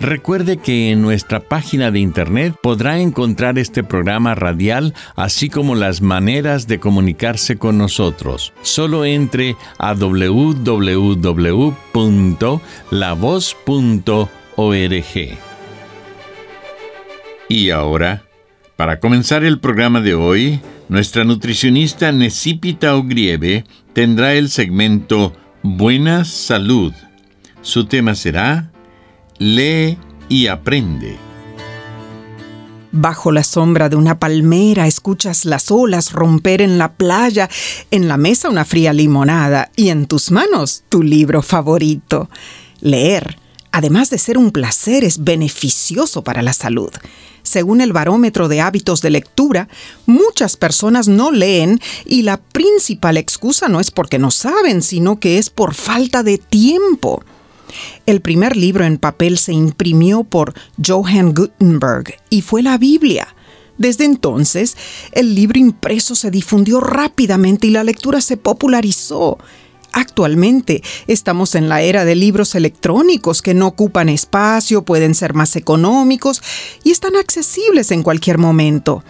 Recuerde que en nuestra página de internet podrá encontrar este programa radial, así como las maneras de comunicarse con nosotros. Solo entre a www.lavoz.org. Y ahora, para comenzar el programa de hoy, nuestra nutricionista Necipita Ogrieve tendrá el segmento Buena Salud. Su tema será lee y aprende. Bajo la sombra de una palmera escuchas las olas romper en la playa, en la mesa una fría limonada y en tus manos tu libro favorito. Leer, además de ser un placer, es beneficioso para la salud. Según el barómetro de hábitos de lectura, muchas personas no leen y la principal excusa no es porque no saben, sino que es por falta de tiempo. El primer libro en papel se imprimió por Johann Gutenberg y fue la Biblia. Desde entonces, el libro impreso se difundió rápidamente y la lectura se popularizó. Actualmente estamos en la era de libros electrónicos que no ocupan espacio, pueden ser más económicos y están accesibles en cualquier momento.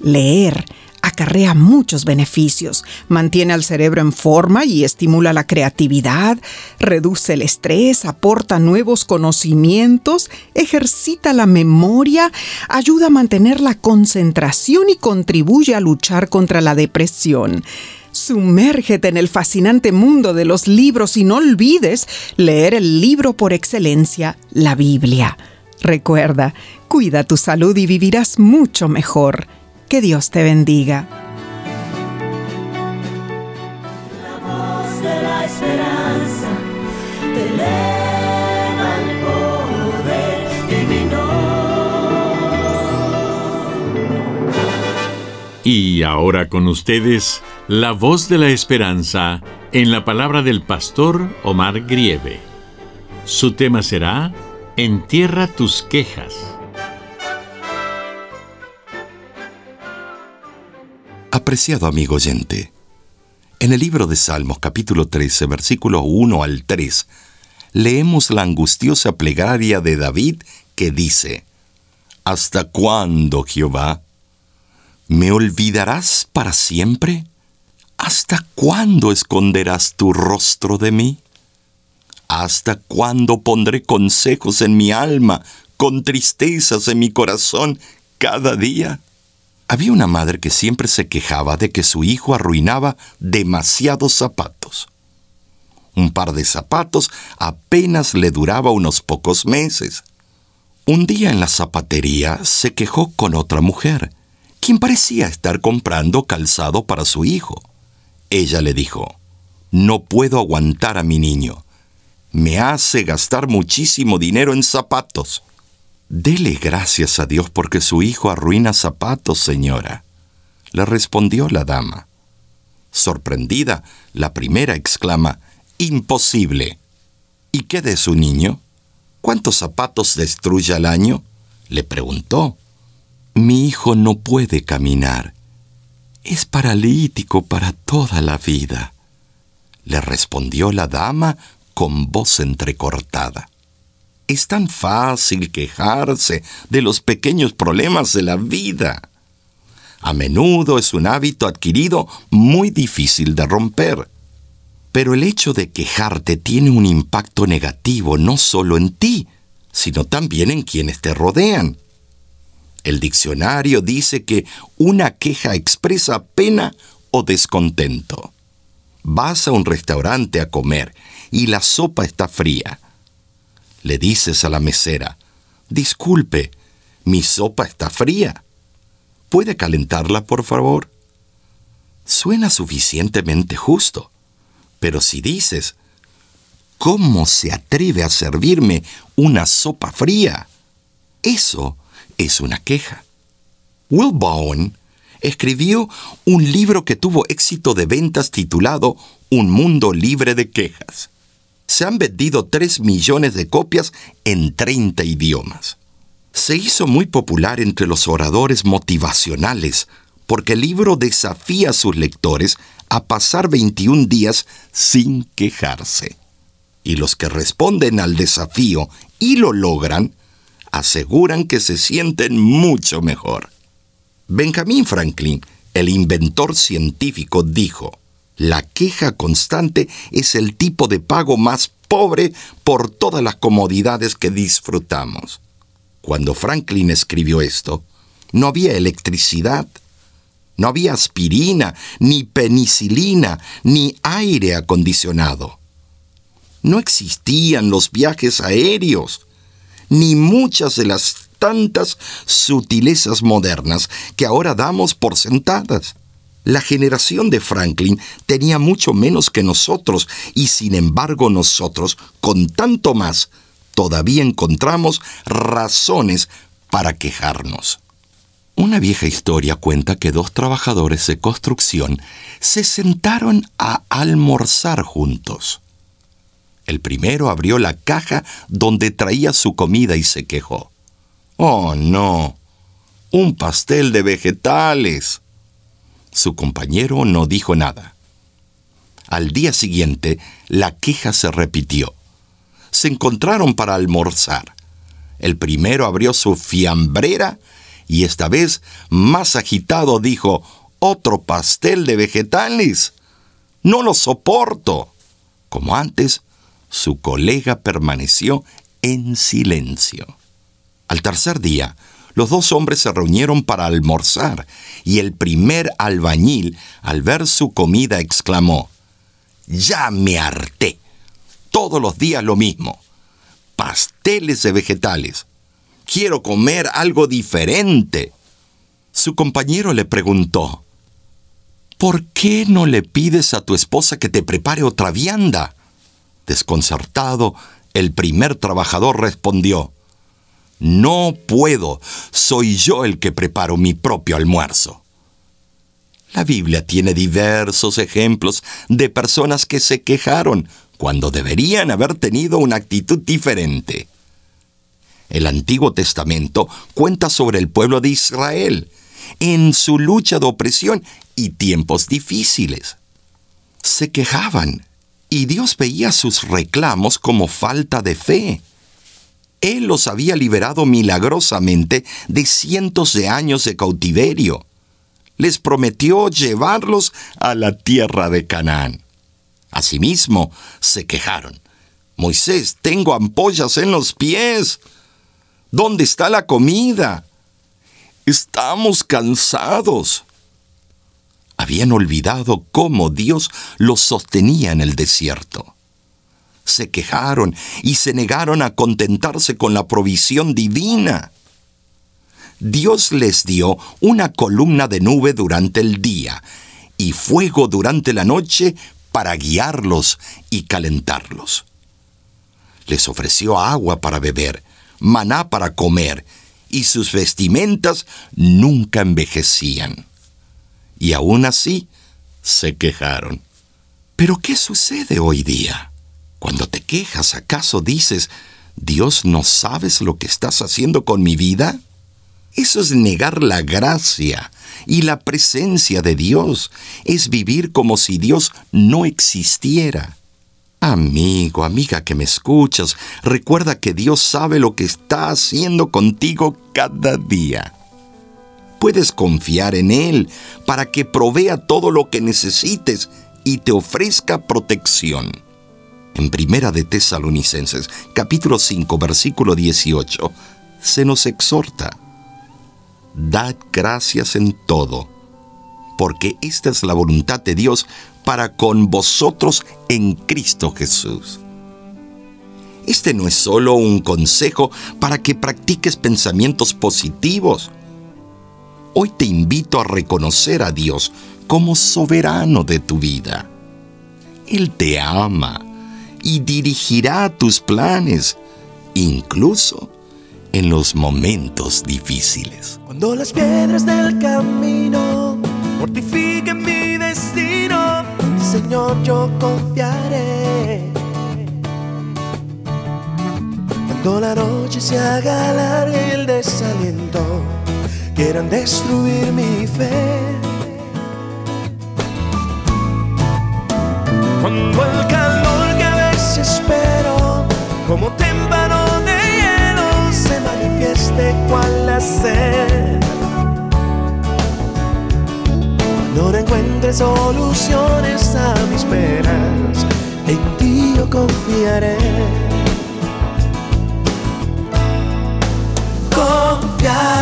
Leer acarrea muchos beneficios. Mantiene al cerebro en forma y estimula la creatividad, reduce el estrés, aporta nuevos conocimientos, ejercita la memoria, ayuda a mantener la concentración y contribuye a luchar contra la depresión. Sumérgete en el fascinante mundo de los libros y no olvides leer el libro por excelencia, la Biblia. Recuerda, cuida tu salud y vivirás mucho mejor. Que Dios te bendiga. La voz de la esperanza te. Y ahora con ustedes, la voz de la esperanza en la palabra del pastor Omar Grieve. Su tema será Entierra tus quejas. Apreciado amigo oyente, en el libro de Salmos capítulo 13, versículo 1 al 3, leemos la angustiosa plegaria de David que dice, ¿Hasta cuándo, Jehová? ¿Me olvidarás para siempre? ¿Hasta cuándo esconderás tu rostro de mí? ¿Hasta cuándo pondré consejos en mi alma, con tristezas en mi corazón cada día? Había una madre que siempre se quejaba de que su hijo arruinaba demasiados zapatos. Un par de zapatos apenas le duraba unos pocos meses. Un día en la zapatería se quejó con otra mujer, quien parecía estar comprando calzado para su hijo. Ella le dijo, No puedo aguantar a mi niño. Me hace gastar muchísimo dinero en zapatos. Dele gracias a Dios porque su hijo arruina zapatos, señora, le respondió la dama. Sorprendida, la primera exclama, Imposible. ¿Y qué de su niño? ¿Cuántos zapatos destruye al año? le preguntó. Mi hijo no puede caminar. Es paralítico para toda la vida, le respondió la dama con voz entrecortada. Es tan fácil quejarse de los pequeños problemas de la vida. A menudo es un hábito adquirido muy difícil de romper. Pero el hecho de quejarte tiene un impacto negativo no solo en ti, sino también en quienes te rodean. El diccionario dice que una queja expresa pena o descontento. Vas a un restaurante a comer y la sopa está fría. Le dices a la mesera, disculpe, mi sopa está fría. ¿Puede calentarla, por favor? Suena suficientemente justo. Pero si dices, ¿cómo se atreve a servirme una sopa fría? Eso es una queja. Will Bowen escribió un libro que tuvo éxito de ventas titulado Un mundo libre de quejas. Se han vendido 3 millones de copias en 30 idiomas. Se hizo muy popular entre los oradores motivacionales porque el libro desafía a sus lectores a pasar 21 días sin quejarse. Y los que responden al desafío y lo logran, aseguran que se sienten mucho mejor. Benjamin Franklin, el inventor científico, dijo, la queja constante es el tipo de pago más pobre por todas las comodidades que disfrutamos. Cuando Franklin escribió esto, no había electricidad, no había aspirina, ni penicilina, ni aire acondicionado. No existían los viajes aéreos, ni muchas de las tantas sutilezas modernas que ahora damos por sentadas. La generación de Franklin tenía mucho menos que nosotros y sin embargo nosotros, con tanto más, todavía encontramos razones para quejarnos. Una vieja historia cuenta que dos trabajadores de construcción se sentaron a almorzar juntos. El primero abrió la caja donde traía su comida y se quejó. Oh, no. Un pastel de vegetales. Su compañero no dijo nada. Al día siguiente, la queja se repitió. Se encontraron para almorzar. El primero abrió su fiambrera y esta vez, más agitado, dijo, ¿Otro pastel de vegetales? No lo soporto. Como antes, su colega permaneció en silencio. Al tercer día, los dos hombres se reunieron para almorzar, y el primer albañil, al ver su comida, exclamó, Ya me harté. Todos los días lo mismo. Pasteles de vegetales. Quiero comer algo diferente. Su compañero le preguntó, ¿Por qué no le pides a tu esposa que te prepare otra vianda? Desconcertado, el primer trabajador respondió, no puedo, soy yo el que preparo mi propio almuerzo. La Biblia tiene diversos ejemplos de personas que se quejaron cuando deberían haber tenido una actitud diferente. El Antiguo Testamento cuenta sobre el pueblo de Israel en su lucha de opresión y tiempos difíciles. Se quejaban y Dios veía sus reclamos como falta de fe. Él los había liberado milagrosamente de cientos de años de cautiverio. Les prometió llevarlos a la tierra de Canaán. Asimismo, se quejaron. Moisés, tengo ampollas en los pies. ¿Dónde está la comida? Estamos cansados. Habían olvidado cómo Dios los sostenía en el desierto se quejaron y se negaron a contentarse con la provisión divina. Dios les dio una columna de nube durante el día y fuego durante la noche para guiarlos y calentarlos. Les ofreció agua para beber, maná para comer, y sus vestimentas nunca envejecían. Y aún así se quejaron. Pero ¿qué sucede hoy día? Cuando te quejas, ¿acaso dices, Dios no sabes lo que estás haciendo con mi vida? Eso es negar la gracia y la presencia de Dios. Es vivir como si Dios no existiera. Amigo, amiga que me escuchas, recuerda que Dios sabe lo que está haciendo contigo cada día. Puedes confiar en Él para que provea todo lo que necesites y te ofrezca protección. En Primera de Tesalonicenses, capítulo 5, versículo 18, se nos exhorta, Dad gracias en todo, porque esta es la voluntad de Dios para con vosotros en Cristo Jesús. Este no es solo un consejo para que practiques pensamientos positivos. Hoy te invito a reconocer a Dios como soberano de tu vida. Él te ama y dirigirá tus planes, incluso en los momentos difíciles. Cuando las piedras del camino mortifiquen mi destino, Señor, yo confiaré. Cuando la noche se haga larga y el desaliento quieran destruir mi fe. Cuando soluciones a mis penas, en ti yo confiaré. Confiaré.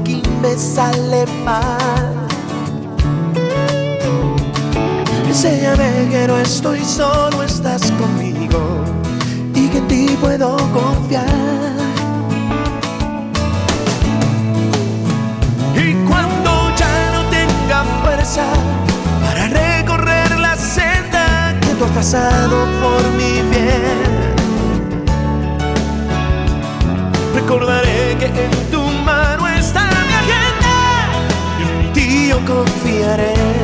Aquí me sale mal. Enséñame que no estoy solo, estás conmigo y que en ti puedo confiar. Y cuando ya no tenga fuerza para recorrer la senda que tú has trazado por mi bien, recordaré que en tu Confiaré.